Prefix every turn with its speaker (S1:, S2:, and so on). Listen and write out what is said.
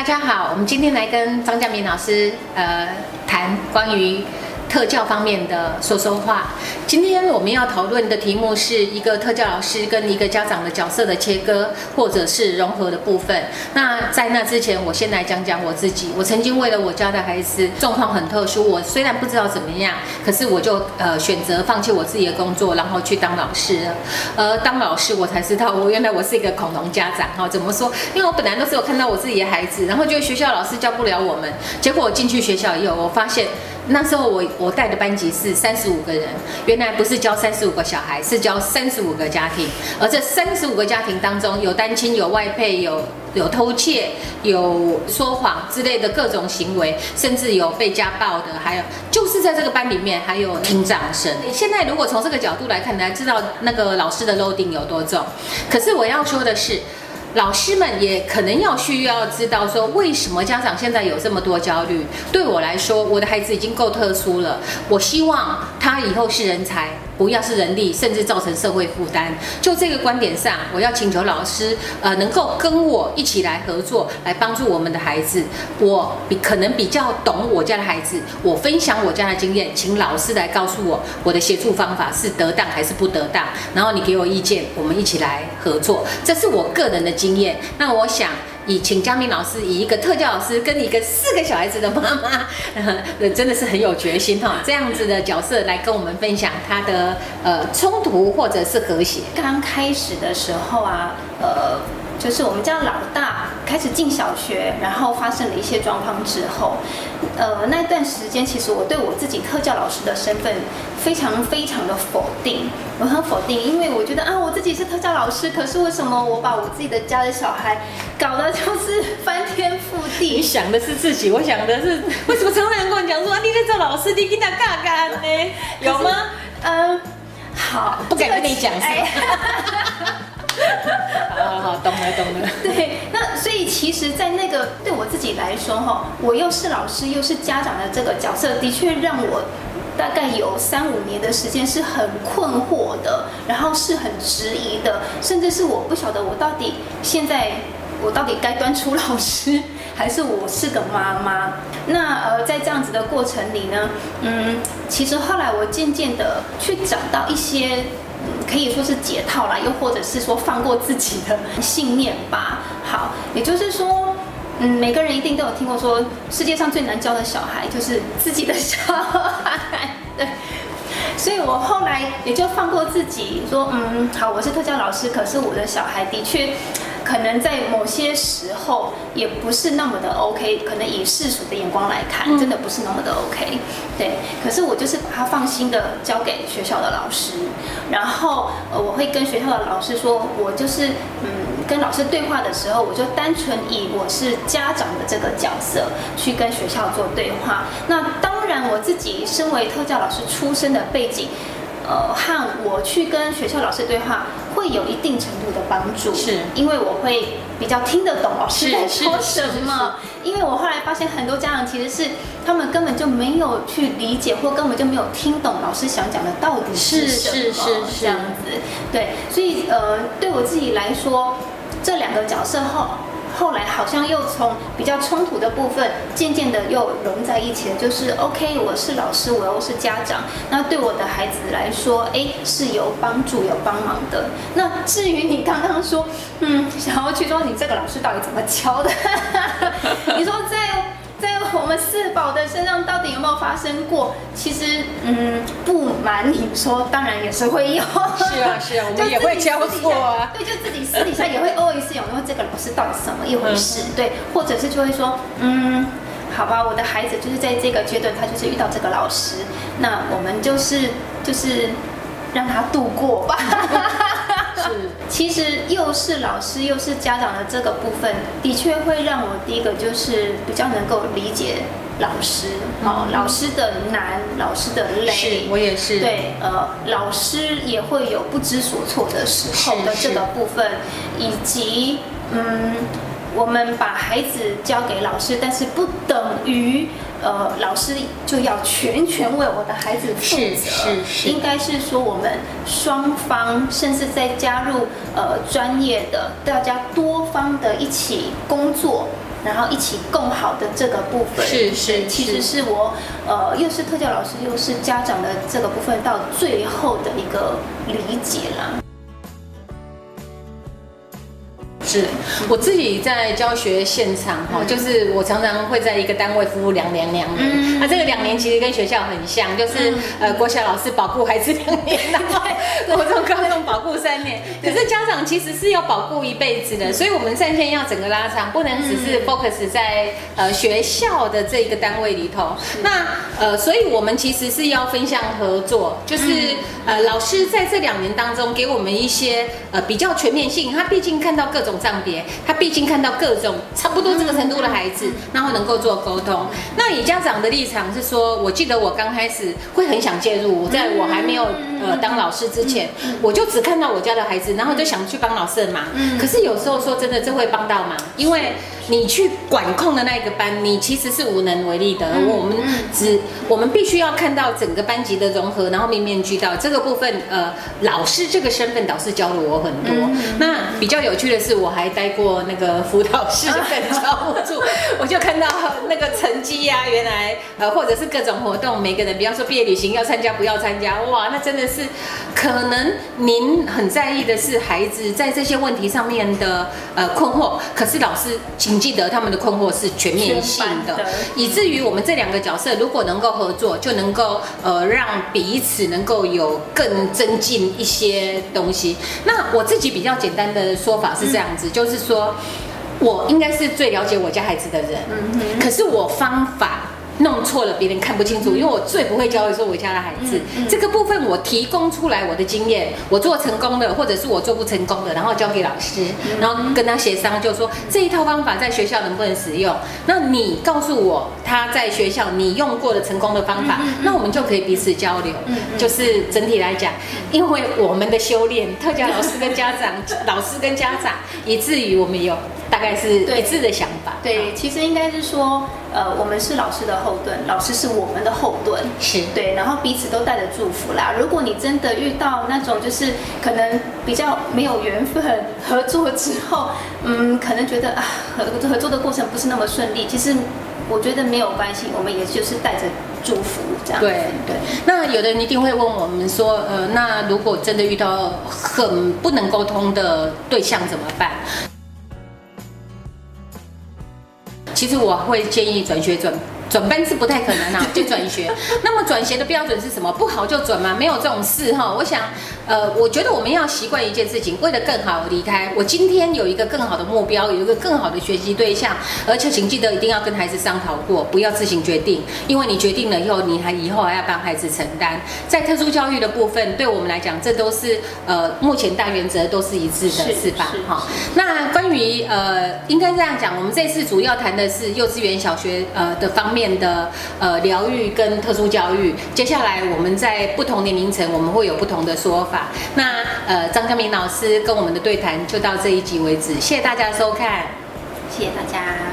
S1: 大家好，我们今天来跟张家明老师呃谈关于。特教方面的说说话。今天我们要讨论的题目是一个特教老师跟一个家长的角色的切割，或者是融合的部分。那在那之前，我先来讲讲我自己。我曾经为了我家的孩子状况很特殊，我虽然不知道怎么样，可是我就呃选择放弃我自己的工作，然后去当老师。呃，当老师我才知道，我原来我是一个恐龙家长哈。怎么说？因为我本来都是有看到我自己的孩子，然后就学校老师教不了我们，结果我进去学校以后，我发现。那时候我我带的班级是三十五个人，原来不是教三十五个小孩，是教三十五个家庭。而这三十五个家庭当中，有单亲，有外配，有有偷窃，有说谎之类的各种行为，甚至有被家暴的，还有就是在这个班里面还有听障生。现在如果从这个角度来看，才知道那个老师的肉丁有多重。可是我要说的是。老师们也可能要需要知道说，为什么家长现在有这么多焦虑？对我来说，我的孩子已经够特殊了，我希望他以后是人才。不要是人力，甚至造成社会负担。就这个观点上，我要请求老师，呃，能够跟我一起来合作，来帮助我们的孩子。我比可能比较懂我家的孩子，我分享我家的经验，请老师来告诉我我的协助方法是得当还是不得当。然后你给我意见，我们一起来合作。这是我个人的经验。那我想。以请嘉明老师以一个特教老师跟一个四个小孩子的妈妈，呃，真的是很有决心哈，这样子的角色来跟我们分享他的呃冲突或者是和谐。
S2: 刚开始的时候啊，呃。就是我们家老大开始进小学，然后发生了一些状况之后，呃，那段时间其实我对我自己特教老师的身份非常非常的否定，我很否定，因为我觉得啊，我自己是特教老师，可是为什么我把我自己的家的小孩搞得就是 翻天覆地？
S1: 你想的是自己，我想的是为什么常常人跟我讲说啊，你在做老师，你跟他干干呢？有吗？
S2: 嗯，好，
S1: 不敢跟你讲。好好好，懂了懂了。
S2: 对，那所以其实，在那个对我自己来说哈，我又是老师又是家长的这个角色，的确让我大概有三五年的时间是很困惑的，然后是很质疑的，甚至是我不晓得我到底现在我到底该端出老师，还是我是个妈妈。那呃，在这样子的过程里呢，嗯，其实后来我渐渐的去找到一些。可以说是解套啦，又或者是说放过自己的信念吧。好，也就是说，嗯，每个人一定都有听过说，世界上最难教的小孩就是自己的小孩。对，所以我后来也就放过自己，说，嗯，好，我是特教老师，可是我的小孩的确。可能在某些时候也不是那么的 OK，可能以世俗的眼光来看，真的不是那么的 OK。对，可是我就是把它放心的交给学校的老师，然后呃，我会跟学校的老师说，我就是嗯，跟老师对话的时候，我就单纯以我是家长的这个角色去跟学校做对话。那当然，我自己身为特教老师出身的背景。呃，和我去跟学校老师对话，会有一定程度的帮助，
S1: 是
S2: 因为我会比较听得懂老师在说什么。因为我后来发现，很多家长其实是他们根本就没有去理解，或根本就没有听懂老师想讲的到底是什么这样子。对，所以呃，对我自己来说，这两个角色后。后来好像又从比较冲突的部分，渐渐的又融在一起了。就是 OK，我是老师，我又是家长，那对我的孩子来说，哎，是有帮助、有帮忙的。那至于你刚刚说，嗯，想要去说你这个老师到底怎么教的？你说在。在我们四宝的身上，有没有发生过？其实，嗯，不瞒你说，当然也是会有。
S1: 是啊，是啊，我们也会交错啊。
S2: 对，就自己私底下也会偶尔一次有，因为这个老师到底是什么一回事？对，或者是就会说，嗯，好吧，我的孩子就是在这个阶段，他就是遇到这个老师，那我们就是就是让他度过吧。是，其实又是老师又是家长的这个部分，的确会让我第一个就是比较能够理解老师，哦，老师的难，老师的累，
S1: 是我也是，
S2: 对，呃，老师也会有不知所措的时候的这个部分，以及嗯，我们把孩子交给老师，但是不等于。呃，老师就要全权为我的孩子负责，
S1: 是是，
S2: 应该是说我们双方，甚至再加入呃专业的大家多方的一起工作，然后一起共好的这个部分，
S1: 是是
S2: 其实是。我呃又是特教老师又是家长的这个部分到最后的一个理解啦。
S1: 是我自己在教学现场哈，就是我常常会在一个单位服务两年两年，那这个两年其实跟学校很像，就是呃国小老师保护孩子两年，然后国中高中保护三年，可是家长其实是要保护一辈子的，所以我们战线要整个拉长，不能只是 focus 在呃学校的这一个单位里头，那呃所以我们其实是要分享合作，就是呃老师在这两年当中给我们一些呃比较全面性，他毕竟看到各种。账别，他毕竟看到各种差不多这个程度的孩子，然后能够做沟通。那以家长的立场是说，我记得我刚开始会很想介入，在我还没有呃当老师之前，我就只看到我家的孩子，然后就想去帮老师的忙。嗯可是有时候说真的，这会帮到忙，因为。你去管控的那一个班，你其实是无能为力的。我们只，我们必须要看到整个班级的融合，然后面面俱到。这个部分，呃，老师这个身份，导师教了我很多。那比较有趣的是，我还待过那个辅导室跟 教务处，我就看到那个成绩呀，原来呃，或者是各种活动，每个人，比方说毕业旅行要参加不要参加，哇，那真的是可能您很在意的是孩子在这些问题上面的呃困惑，可是老师请。记得他们的困惑是全面性的，以至于我们这两个角色如果能够合作，就能够呃让彼此能够有更增进一些东西。那我自己比较简单的说法是这样子，就是说我应该是最了解我家孩子的人，嗯可是我方法。弄错了，别人看不清楚，因为我最不会教的是我家的孩子。这个部分我提供出来我的经验，我做成功的，或者是我做不成功的，然后交给老师，然后跟他协商，就说这一套方法在学校能不能使用？那你告诉我他在学校你用过的成功的方法，那我们就可以彼此交流。就是整体来讲，因为我们的修炼，特教老师跟家长，老师跟家长，以至于我们有大概是一致的想法。
S2: 对，其实应该是说。呃，我们是老师的后盾，老师是我们的后盾，
S1: 是
S2: 对，然后彼此都带着祝福啦。如果你真的遇到那种就是可能比较没有缘分合作之后，嗯，可能觉得啊合合作的过程不是那么顺利，其实我觉得没有关系，我们也就是带着祝福这样。
S1: 对对。那有的人一定会问我们说，呃，那如果真的遇到很不能沟通的对象怎么办？其实我会建议转学转。转班是不太可能啊，就转学。那么转学的标准是什么？不好就转吗？没有这种事哈。我想，呃，我觉得我们要习惯一件事情，为了更好离开。我今天有一个更好的目标，有一个更好的学习对象，而且请记得一定要跟孩子商讨过，不要自行决定。因为你决定了以后，你还以后还要帮孩子承担。在特殊教育的部分，对我们来讲，这都是呃目前大原则都是一致的，是吧？哈。那关于呃，应该这样讲，我们这次主要谈的是幼稚园、小学呃的方面。面的呃疗愈跟特殊教育，接下来我们在不同年龄层，我们会有不同的说法。那呃张嘉明老师跟我们的对谈就到这一集为止，谢谢大家收看，
S2: 谢谢大家。